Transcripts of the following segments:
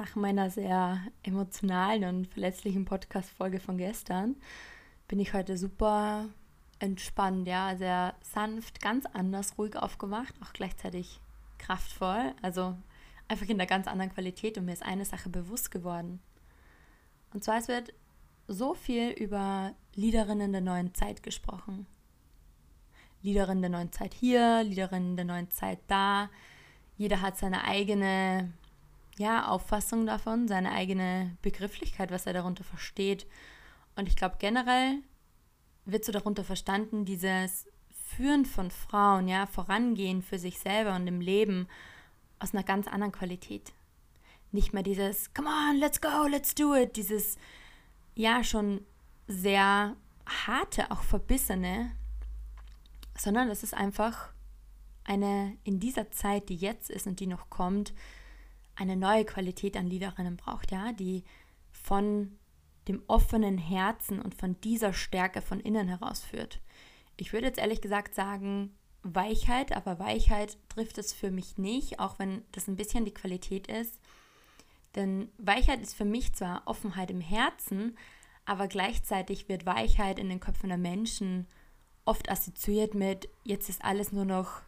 nach meiner sehr emotionalen und verletzlichen Podcast-Folge von gestern bin ich heute super entspannt, ja, sehr sanft, ganz anders, ruhig aufgemacht, auch gleichzeitig kraftvoll, also einfach in einer ganz anderen Qualität und mir ist eine Sache bewusst geworden. Und zwar, es wird so viel über Liederinnen der neuen Zeit gesprochen. Liederinnen der neuen Zeit hier, Liederinnen der neuen Zeit da. Jeder hat seine eigene ja, Auffassung davon, seine eigene Begrifflichkeit, was er darunter versteht. Und ich glaube, generell wird so darunter verstanden, dieses Führen von Frauen, ja, Vorangehen für sich selber und im Leben aus einer ganz anderen Qualität. Nicht mehr dieses Come on, let's go, let's do it, dieses ja schon sehr harte, auch verbissene, sondern das ist einfach eine in dieser Zeit, die jetzt ist und die noch kommt, eine neue Qualität an Liederinnen braucht, ja, die von dem offenen Herzen und von dieser Stärke von innen heraus führt. Ich würde jetzt ehrlich gesagt sagen, Weichheit, aber Weichheit trifft es für mich nicht, auch wenn das ein bisschen die Qualität ist. Denn Weichheit ist für mich zwar Offenheit im Herzen, aber gleichzeitig wird Weichheit in den Köpfen der Menschen oft assoziiert mit, jetzt ist alles nur noch,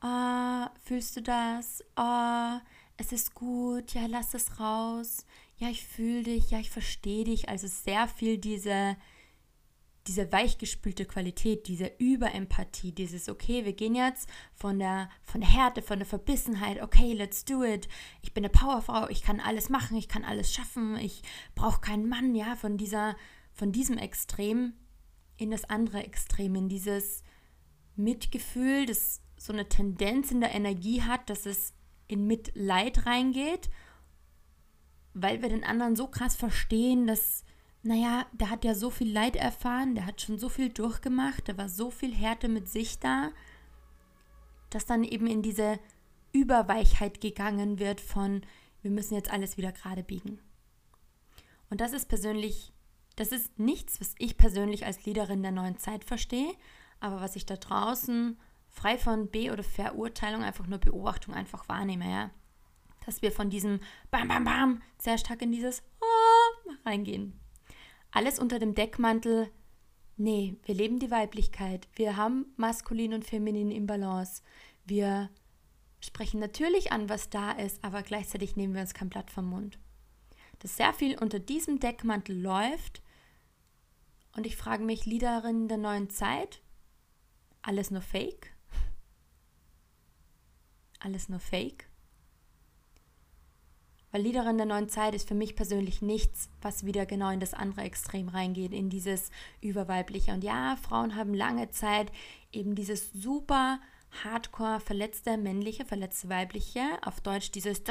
ah, fühlst du das? Ah, es ist gut, ja, lass es raus, ja, ich fühle dich, ja, ich verstehe dich. Also sehr viel diese, diese weichgespülte Qualität, diese Überempathie, dieses, okay, wir gehen jetzt von der, von der Härte, von der Verbissenheit, okay, let's do it. Ich bin eine Powerfrau, ich kann alles machen, ich kann alles schaffen, ich brauche keinen Mann, ja, von dieser, von diesem Extrem in das andere Extrem, in dieses Mitgefühl, das so eine Tendenz in der Energie hat, dass es in Mitleid reingeht, weil wir den anderen so krass verstehen, dass, naja, der hat ja so viel Leid erfahren, der hat schon so viel durchgemacht, da war so viel Härte mit sich da, dass dann eben in diese Überweichheit gegangen wird von, wir müssen jetzt alles wieder gerade biegen. Und das ist persönlich, das ist nichts, was ich persönlich als Leaderin der neuen Zeit verstehe, aber was ich da draußen frei von Be- oder Verurteilung, einfach nur Beobachtung einfach wahrnehme, ja. Dass wir von diesem Bam, Bam, Bam sehr stark in dieses Oh reingehen. Alles unter dem Deckmantel, nee, wir leben die Weiblichkeit, wir haben maskulin und feminin im Balance, wir sprechen natürlich an, was da ist, aber gleichzeitig nehmen wir uns kein Blatt vom Mund. Dass sehr viel unter diesem Deckmantel läuft und ich frage mich, Liederinnen der neuen Zeit, alles nur Fake? Alles nur Fake? Weil Liederin der neuen Zeit ist für mich persönlich nichts, was wieder genau in das andere Extrem reingeht, in dieses Überweibliche. Und ja, Frauen haben lange Zeit eben dieses super hardcore verletzte männliche, verletzte weibliche, auf Deutsch dieses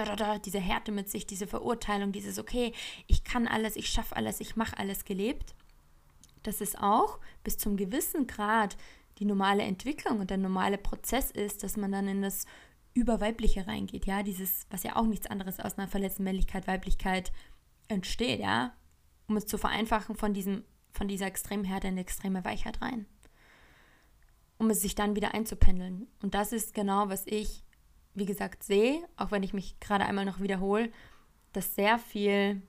diese Härte mit sich, diese Verurteilung, dieses okay, ich kann alles, ich schaffe alles, ich mache alles gelebt. Das ist auch bis zum gewissen Grad die normale Entwicklung und der normale Prozess ist, dass man dann in das über Weibliche reingeht, ja, dieses, was ja auch nichts anderes aus einer verletzten Männlichkeit, Weiblichkeit entsteht, ja, um es zu vereinfachen von diesem, von dieser extremen Härte in die extreme Weichheit rein. Um es sich dann wieder einzupendeln. Und das ist genau, was ich, wie gesagt, sehe, auch wenn ich mich gerade einmal noch wiederhole, dass sehr viel,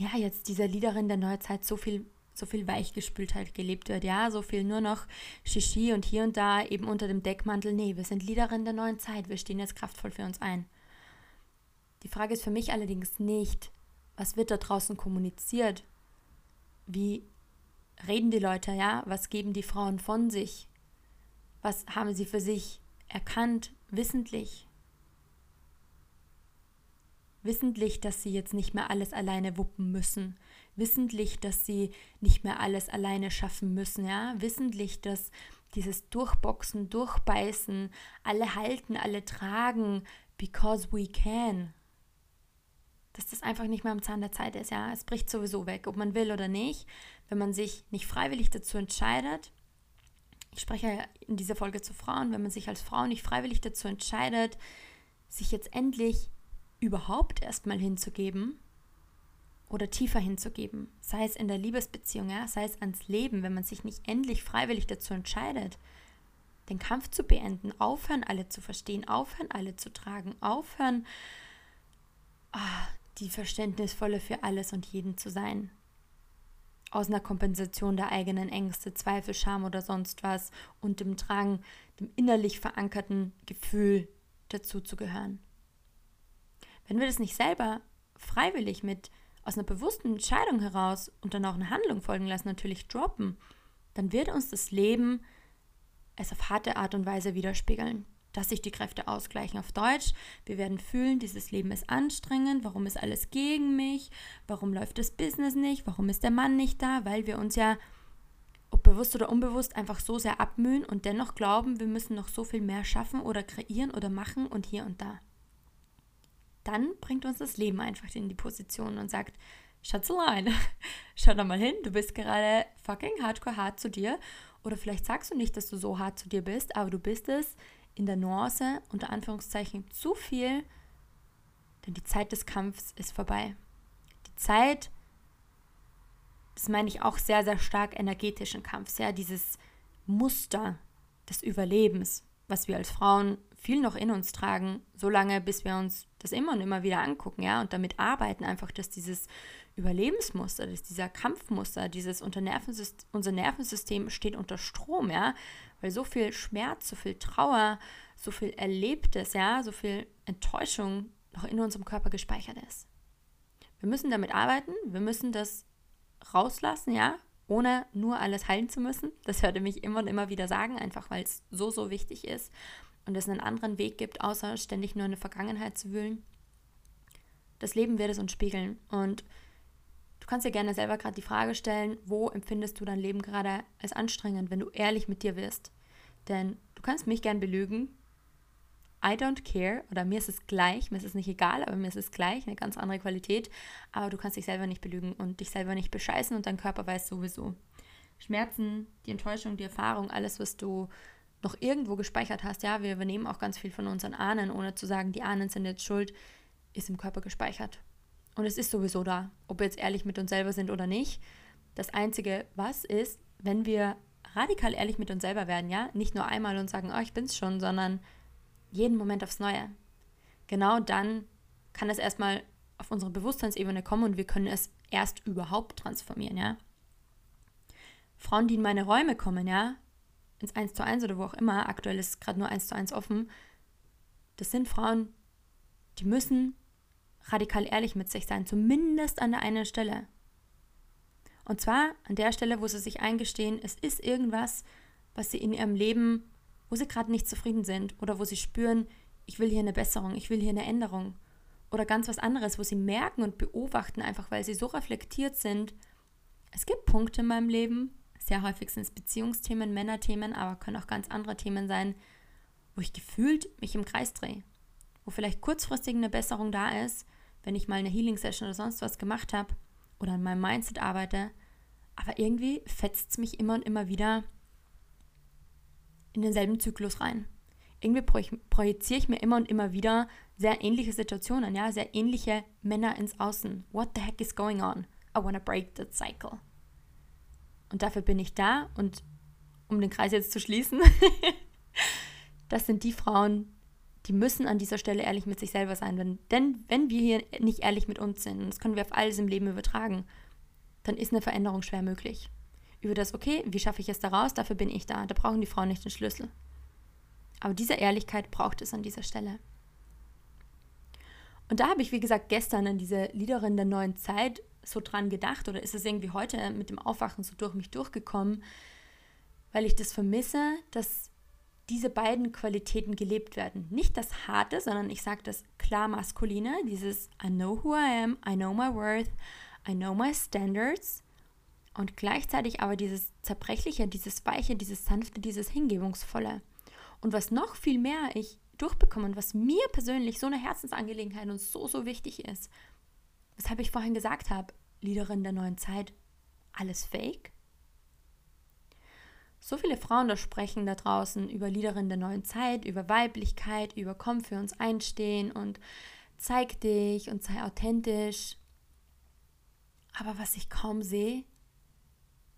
ja, jetzt dieser Liederin der Neuzeit so viel so viel Weichgespültheit gelebt wird, ja, so viel nur noch Shishi und hier und da eben unter dem Deckmantel, nee, wir sind Liederin der neuen Zeit, wir stehen jetzt kraftvoll für uns ein. Die Frage ist für mich allerdings nicht, was wird da draußen kommuniziert? Wie reden die Leute, ja? Was geben die Frauen von sich? Was haben sie für sich erkannt, wissentlich? Wissentlich, dass sie jetzt nicht mehr alles alleine wuppen müssen, wissentlich, dass sie nicht mehr alles alleine schaffen müssen, ja, wissentlich, dass dieses Durchboxen, Durchbeißen, alle halten, alle tragen, because we can, dass das einfach nicht mehr am Zahn der Zeit ist, ja, es bricht sowieso weg, ob man will oder nicht, wenn man sich nicht freiwillig dazu entscheidet, ich spreche in dieser Folge zu Frauen, wenn man sich als Frau nicht freiwillig dazu entscheidet, sich jetzt endlich überhaupt erstmal hinzugeben, oder tiefer hinzugeben, sei es in der Liebesbeziehung, ja, sei es ans Leben, wenn man sich nicht endlich freiwillig dazu entscheidet, den Kampf zu beenden, aufhören, alle zu verstehen, aufhören, alle zu tragen, aufhören, ah, die Verständnisvolle für alles und jeden zu sein. Aus einer Kompensation der eigenen Ängste, Zweifel, Scham oder sonst was und dem Drang, dem innerlich verankerten Gefühl dazu zu gehören. Wenn wir das nicht selber freiwillig mit aus einer bewussten Entscheidung heraus und dann auch eine Handlung folgen lassen, natürlich droppen, dann wird uns das Leben es auf harte Art und Weise widerspiegeln dass sich die Kräfte ausgleichen. Auf Deutsch, wir werden fühlen, dieses Leben ist anstrengend, warum ist alles gegen mich, warum läuft das Business nicht, warum ist der Mann nicht da, weil wir uns ja, ob bewusst oder unbewusst, einfach so sehr abmühen und dennoch glauben, wir müssen noch so viel mehr schaffen oder kreieren oder machen und hier und da. Dann bringt uns das Leben einfach in die Position und sagt, Schatzelein, schau da mal hin, du bist gerade fucking hardcore hart zu dir. Oder vielleicht sagst du nicht, dass du so hart zu dir bist, aber du bist es in der Nuance unter Anführungszeichen zu viel, denn die Zeit des Kampfs ist vorbei. Die Zeit, das meine ich auch sehr, sehr stark energetischen Kampfs, ja, dieses Muster des Überlebens, was wir als Frauen viel noch in uns tragen, solange bis wir uns das immer und immer wieder angucken, ja, und damit arbeiten einfach, dass dieses Überlebensmuster, dass dieser Kampfmuster, dieses unter Nervensystem, unser Nervensystem steht unter Strom, ja, weil so viel Schmerz, so viel Trauer, so viel Erlebtes, ja, so viel Enttäuschung noch in unserem Körper gespeichert ist. Wir müssen damit arbeiten, wir müssen das rauslassen, ja, ohne nur alles heilen zu müssen. Das hörte mich immer und immer wieder sagen, einfach weil es so, so wichtig ist und es einen anderen Weg gibt, außer ständig nur in der Vergangenheit zu wühlen. Das Leben wird es uns spiegeln und Du kannst dir gerne selber gerade die Frage stellen, wo empfindest du dein Leben gerade als anstrengend, wenn du ehrlich mit dir wirst. Denn du kannst mich gern belügen. I don't care oder mir ist es gleich, mir ist es nicht egal, aber mir ist es gleich, eine ganz andere Qualität. Aber du kannst dich selber nicht belügen und dich selber nicht bescheißen und dein Körper weiß sowieso. Schmerzen, die Enttäuschung, die Erfahrung, alles, was du noch irgendwo gespeichert hast, ja, wir übernehmen auch ganz viel von unseren Ahnen, ohne zu sagen, die Ahnen sind jetzt schuld, ist im Körper gespeichert. Und es ist sowieso da, ob wir jetzt ehrlich mit uns selber sind oder nicht. Das Einzige, was ist, wenn wir radikal ehrlich mit uns selber werden, ja, nicht nur einmal und sagen, oh, ich bin's schon, sondern jeden Moment aufs Neue. Genau dann kann es erstmal auf unsere Bewusstseinsebene kommen und wir können es erst überhaupt transformieren, ja. Frauen, die in meine Räume kommen, ja, ins 1 zu 1 oder wo auch immer, aktuell ist gerade nur 1 zu 1 offen, das sind Frauen, die müssen radikal ehrlich mit sich sein, zumindest an der einen Stelle. Und zwar an der Stelle, wo sie sich eingestehen, es ist irgendwas, was sie in ihrem Leben, wo sie gerade nicht zufrieden sind oder wo sie spüren, ich will hier eine Besserung, ich will hier eine Änderung. Oder ganz was anderes, wo sie merken und beobachten, einfach weil sie so reflektiert sind. Es gibt Punkte in meinem Leben, sehr häufig sind es Beziehungsthemen, Männerthemen, aber können auch ganz andere Themen sein, wo ich gefühlt mich im Kreis drehe. Wo vielleicht kurzfristig eine Besserung da ist, wenn ich mal eine Healing-Session oder sonst was gemacht habe oder an meinem Mindset arbeite. Aber irgendwie fetzt es mich immer und immer wieder in denselben Zyklus rein. Irgendwie projiziere ich mir immer und immer wieder sehr ähnliche Situationen, ja, sehr ähnliche Männer ins Außen. What the heck is going on? I wanna break that cycle. Und dafür bin ich da und um den Kreis jetzt zu schließen, das sind die Frauen, die müssen an dieser Stelle ehrlich mit sich selber sein. Wenn, denn wenn wir hier nicht ehrlich mit uns sind, und das können wir auf alles im Leben übertragen, dann ist eine Veränderung schwer möglich. Über das, okay, wie schaffe ich es da raus? Dafür bin ich da. Da brauchen die Frauen nicht den Schlüssel. Aber diese Ehrlichkeit braucht es an dieser Stelle. Und da habe ich, wie gesagt, gestern an diese Liederin der neuen Zeit so dran gedacht, oder ist es irgendwie heute mit dem Aufwachen so durch mich durchgekommen, weil ich das vermisse, dass diese beiden Qualitäten gelebt werden. Nicht das Harte, sondern ich sage das klar Maskuline, dieses I know who I am, I know my worth, I know my standards. Und gleichzeitig aber dieses Zerbrechliche, dieses Weiche, dieses Sanfte, dieses Hingebungsvolle. Und was noch viel mehr ich durchbekomme und was mir persönlich so eine Herzensangelegenheit und so, so wichtig ist, weshalb ich vorhin gesagt habe, Liederin der neuen Zeit, alles fake? so viele Frauen da sprechen da draußen über Liederin der neuen Zeit, über Weiblichkeit, über komm für uns einstehen und zeig dich und sei authentisch. Aber was ich kaum sehe,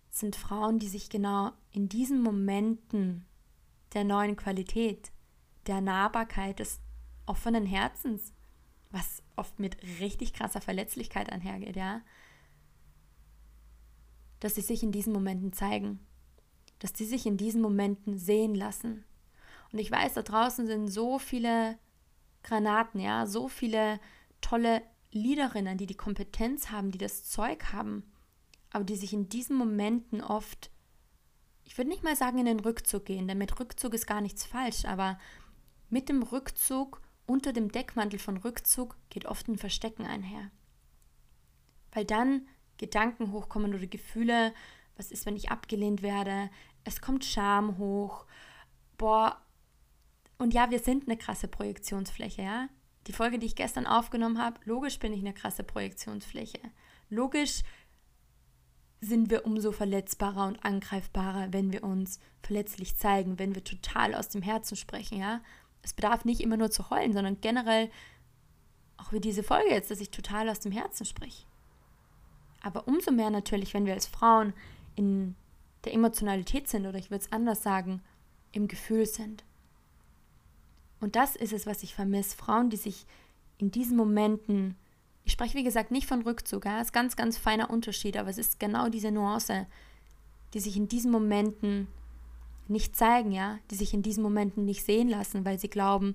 sind Frauen, die sich genau in diesen Momenten der neuen Qualität, der Nahbarkeit, des offenen Herzens, was oft mit richtig krasser Verletzlichkeit einhergeht, ja, dass sie sich in diesen Momenten zeigen, dass sie sich in diesen Momenten sehen lassen. Und ich weiß, da draußen sind so viele Granaten, ja, so viele tolle Leaderinnen, die die Kompetenz haben, die das Zeug haben, aber die sich in diesen Momenten oft, ich würde nicht mal sagen, in den Rückzug gehen, denn mit Rückzug ist gar nichts falsch, aber mit dem Rückzug, unter dem Deckmantel von Rückzug, geht oft ein Verstecken einher. Weil dann Gedanken hochkommen oder Gefühle, was ist, wenn ich abgelehnt werde, es kommt Scham hoch, boah, und ja, wir sind eine krasse Projektionsfläche, ja. Die Folge, die ich gestern aufgenommen habe, logisch bin ich eine krasse Projektionsfläche. Logisch sind wir umso verletzbarer und angreifbarer, wenn wir uns verletzlich zeigen, wenn wir total aus dem Herzen sprechen, ja. Es bedarf nicht immer nur zu heulen, sondern generell, auch wie diese Folge jetzt, dass ich total aus dem Herzen spreche. Aber umso mehr natürlich, wenn wir als Frauen in der Emotionalität sind oder ich würde es anders sagen, im Gefühl sind. Und das ist es, was ich vermisse. Frauen, die sich in diesen Momenten, ich spreche wie gesagt nicht von Rückzug, ja, ist ganz, ganz feiner Unterschied, aber es ist genau diese Nuance, die sich in diesen Momenten nicht zeigen, ja, die sich in diesen Momenten nicht sehen lassen, weil sie glauben,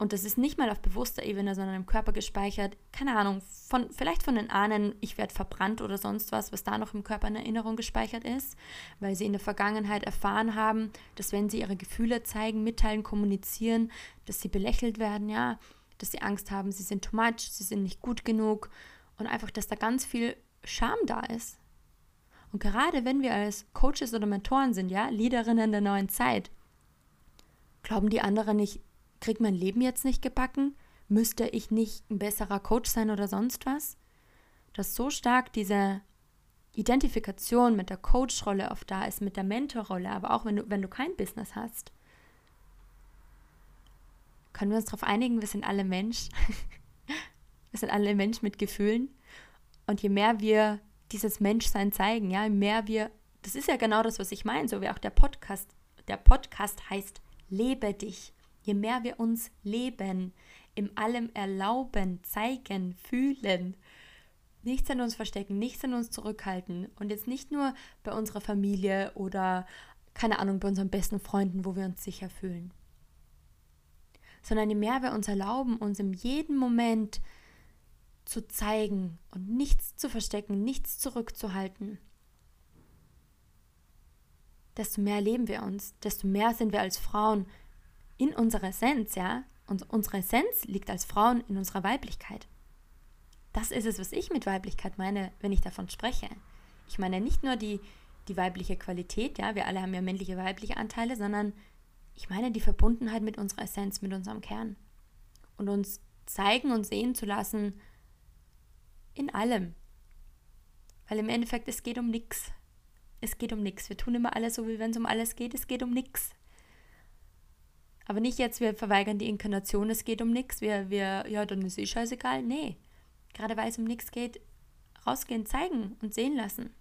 und das ist nicht mal auf bewusster Ebene, sondern im Körper gespeichert, keine Ahnung, von, vielleicht von den Ahnen, ich werde verbrannt oder sonst was, was da noch im Körper in Erinnerung gespeichert ist, weil sie in der Vergangenheit erfahren haben, dass wenn sie ihre Gefühle zeigen, mitteilen, kommunizieren, dass sie belächelt werden, ja, dass sie Angst haben, sie sind too much, sie sind nicht gut genug und einfach, dass da ganz viel Scham da ist. Und gerade wenn wir als Coaches oder Mentoren sind, ja, Leaderinnen der neuen Zeit, glauben die anderen nicht, krieg mein Leben jetzt nicht gebacken? Müsste ich nicht ein besserer Coach sein oder sonst was? Dass so stark diese Identifikation mit der Coach-Rolle oft da ist, mit der Mentor-Rolle, aber auch wenn du, wenn du kein Business hast. Können wir uns darauf einigen, wir sind alle Mensch. wir sind alle Mensch mit Gefühlen. Und je mehr wir dieses Menschsein zeigen, ja, mehr wir, das ist ja genau das, was ich meine, so wie auch der Podcast. Der Podcast heißt Lebe dich je mehr wir uns leben, im allem erlauben, zeigen, fühlen, nichts an uns verstecken, nichts an uns zurückhalten und jetzt nicht nur bei unserer Familie oder keine Ahnung, bei unseren besten Freunden, wo wir uns sicher fühlen, sondern je mehr wir uns erlauben, uns in jedem Moment zu zeigen und nichts zu verstecken, nichts zurückzuhalten, desto mehr leben wir uns, desto mehr sind wir als Frauen in unserer Essenz, ja, und unsere Essenz liegt als Frauen in unserer Weiblichkeit. Das ist es, was ich mit Weiblichkeit meine, wenn ich davon spreche. Ich meine nicht nur die, die weibliche Qualität, ja, wir alle haben ja männliche, weibliche Anteile, sondern ich meine die Verbundenheit mit unserer Essenz, mit unserem Kern. Und uns zeigen und sehen zu lassen in allem. Weil im Endeffekt, es geht um nichts. Es geht um nichts. Wir tun immer alles so, wie wenn es um alles geht. Es geht um nichts. Aber nicht jetzt, wir verweigern die Inkarnation, es geht um nichts, wir, wir, ja, dann ist eh scheißegal. Nee, gerade weil es um nichts geht, rausgehen, zeigen und sehen lassen.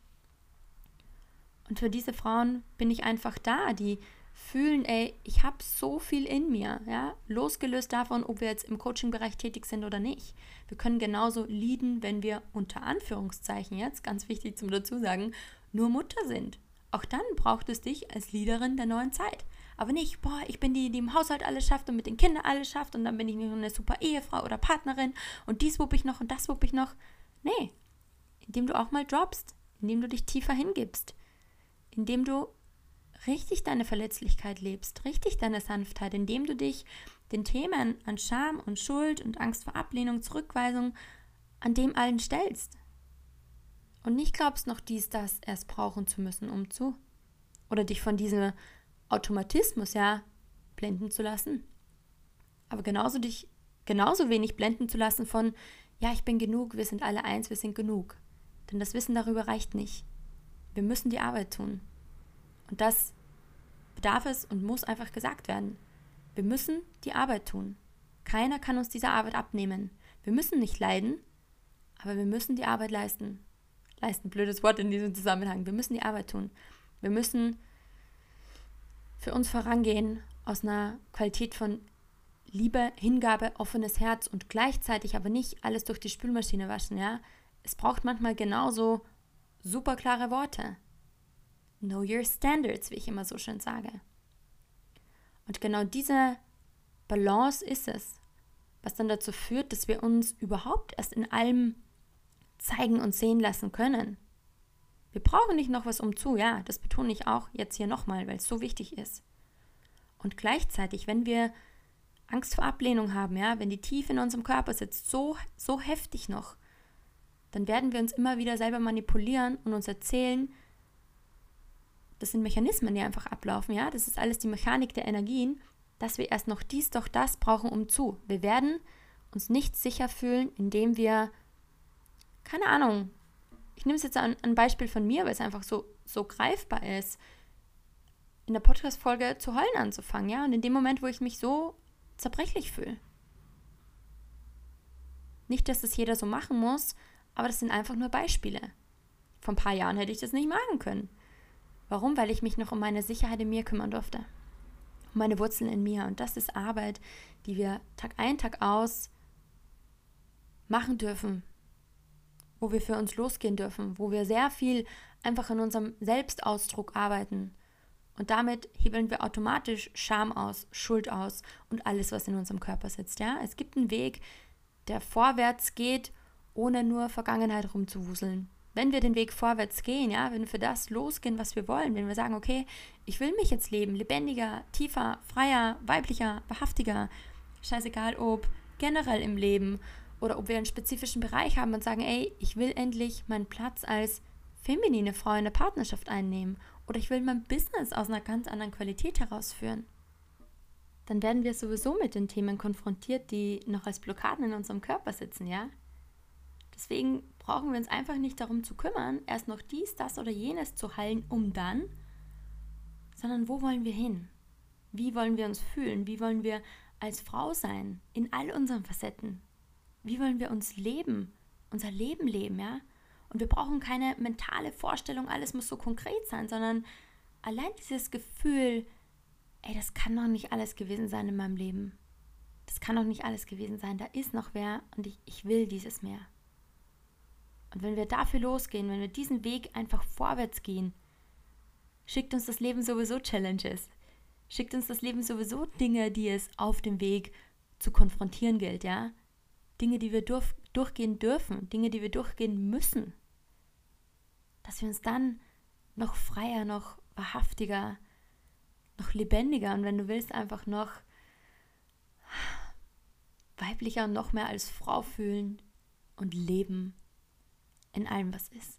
Und für diese Frauen bin ich einfach da, die fühlen, ey, ich habe so viel in mir, ja, losgelöst davon, ob wir jetzt im Coaching-Bereich tätig sind oder nicht. Wir können genauso leaden, wenn wir unter Anführungszeichen jetzt, ganz wichtig zum dazu sagen, nur Mutter sind. Auch dann braucht es dich als Leaderin der neuen Zeit. Aber nicht, boah, ich bin die, die im Haushalt alles schafft und mit den Kindern alles schafft und dann bin ich nur eine super Ehefrau oder Partnerin und dies wupp ich noch und das wupp ich noch. Nee, indem du auch mal droppst, indem du dich tiefer hingibst, indem du richtig deine Verletzlichkeit lebst, richtig deine Sanftheit, indem du dich den Themen an Scham und Schuld und Angst vor Ablehnung, Zurückweisung, an dem allen stellst. Und nicht glaubst noch dies, das erst brauchen zu müssen, um zu. Oder dich von dieser Automatismus ja blenden zu lassen. Aber genauso dich genauso wenig blenden zu lassen von ja, ich bin genug, wir sind alle eins, wir sind genug. Denn das Wissen darüber reicht nicht. Wir müssen die Arbeit tun. Und das bedarf es und muss einfach gesagt werden. Wir müssen die Arbeit tun. Keiner kann uns diese Arbeit abnehmen. Wir müssen nicht leiden, aber wir müssen die Arbeit leisten. Leisten, blödes Wort in diesem Zusammenhang. Wir müssen die Arbeit tun. Wir müssen für uns vorangehen aus einer Qualität von Liebe, Hingabe, offenes Herz und gleichzeitig aber nicht alles durch die Spülmaschine waschen, ja? Es braucht manchmal genauso super klare Worte. Know your standards, wie ich immer so schön sage. Und genau diese Balance ist es, was dann dazu führt, dass wir uns überhaupt erst in allem zeigen und sehen lassen können. Wir brauchen nicht noch was umzu, ja, das betone ich auch jetzt hier nochmal, weil es so wichtig ist. Und gleichzeitig, wenn wir Angst vor Ablehnung haben, ja, wenn die tief in unserem Körper sitzt, so, so heftig noch, dann werden wir uns immer wieder selber manipulieren und uns erzählen, das sind Mechanismen, die einfach ablaufen, ja, das ist alles die Mechanik der Energien, dass wir erst noch dies, doch das brauchen, um zu. Wir werden uns nicht sicher fühlen, indem wir, keine Ahnung, ich nehme es jetzt an ein Beispiel von mir, weil es einfach so, so greifbar ist, in der Podcast-Folge zu heulen anzufangen, ja, und in dem Moment, wo ich mich so zerbrechlich fühle. Nicht, dass das jeder so machen muss, aber das sind einfach nur Beispiele. Vor ein paar Jahren hätte ich das nicht machen können. Warum? Weil ich mich noch um meine Sicherheit in mir kümmern durfte. Um meine Wurzeln in mir. Und das ist Arbeit, die wir Tag ein, Tag aus machen dürfen. Wo wir für uns losgehen dürfen. Wo wir sehr viel einfach in unserem Selbstausdruck arbeiten. Und damit hebeln wir automatisch Scham aus, Schuld aus und alles, was in unserem Körper sitzt. Ja? Es gibt einen Weg, der vorwärts geht, ohne nur Vergangenheit rumzuwuseln. Wenn wir den Weg vorwärts gehen, ja, wenn wir für das losgehen, was wir wollen, wenn wir sagen, okay, ich will mich jetzt leben, lebendiger, tiefer, freier, weiblicher, wahrhaftiger, scheißegal ob generell im Leben oder ob wir einen spezifischen Bereich haben und sagen, ey, ich will endlich meinen Platz als feminine Frau in der Partnerschaft einnehmen oder ich will mein Business aus einer ganz anderen Qualität herausführen, dann werden wir sowieso mit den Themen konfrontiert, die noch als Blockaden in unserem Körper sitzen, ja? Deswegen brauchen wir uns einfach nicht darum zu kümmern, erst noch dies, das oder jenes zu heilen, um dann, sondern wo wollen wir hin? Wie wollen wir uns fühlen? Wie wollen wir als Frau sein? In all unseren Facetten. Wie wollen wir uns leben? Unser Leben leben, ja? Und wir brauchen keine mentale Vorstellung, alles muss so konkret sein, sondern allein dieses Gefühl, ey, das kann doch nicht alles gewesen sein in meinem Leben. Das kann doch nicht alles gewesen sein. Da ist noch wer und ich, ich will dieses mehr. Und wenn wir dafür losgehen, wenn wir diesen Weg einfach vorwärts gehen, schickt uns das Leben sowieso Challenges. Schickt uns das Leben sowieso Dinge, die es auf dem Weg zu konfrontieren gilt, ja? Dinge, die wir durch, durchgehen dürfen, Dinge, die wir durchgehen müssen dass wir uns dann noch freier, noch wahrhaftiger, noch lebendiger und wenn du willst, einfach noch weiblicher und noch mehr als Frau fühlen und leben in allem, was ist.